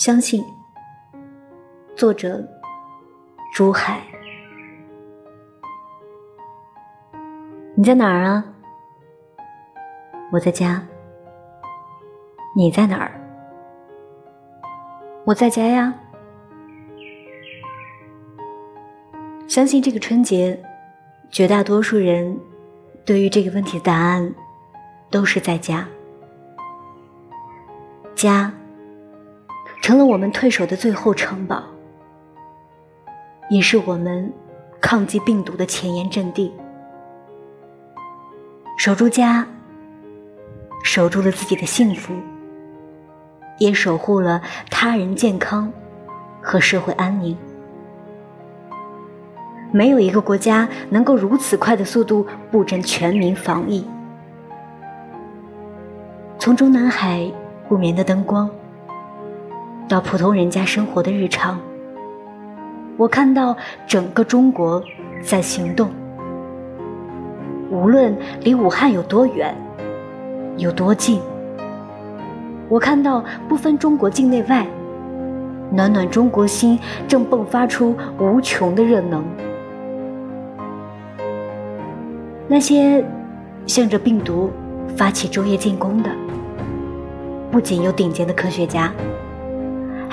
相信。作者：朱海。你在哪儿啊？我在家。你在哪儿？我在家呀。相信这个春节，绝大多数人对于这个问题的答案都是在家。家成了我们退守的最后城堡，也是我们抗击病毒的前沿阵地。守住家，守住了自己的幸福，也守护了他人健康和社会安宁。没有一个国家能够如此快的速度布阵全民防疫，从中南海。不眠的灯光，到普通人家生活的日常，我看到整个中国在行动。无论离武汉有多远，有多近，我看到不分中国境内外，暖暖中国心正迸发出无穷的热能。那些向着病毒发起昼夜进攻的。不仅有顶尖的科学家，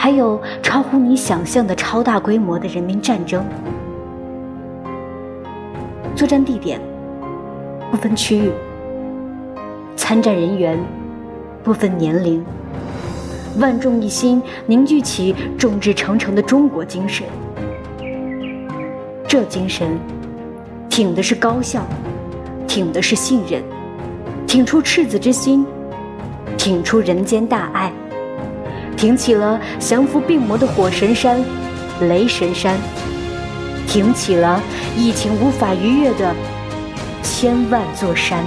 还有超乎你想象的超大规模的人民战争。作战地点不分区域，参战人员不分年龄，万众一心，凝聚起众志成城的中国精神。这精神，挺的是高效，挺的是信任，挺出赤子之心。挺出人间大爱，挺起了降服病魔的火神山、雷神山，挺起了疫情无法逾越的千万座山。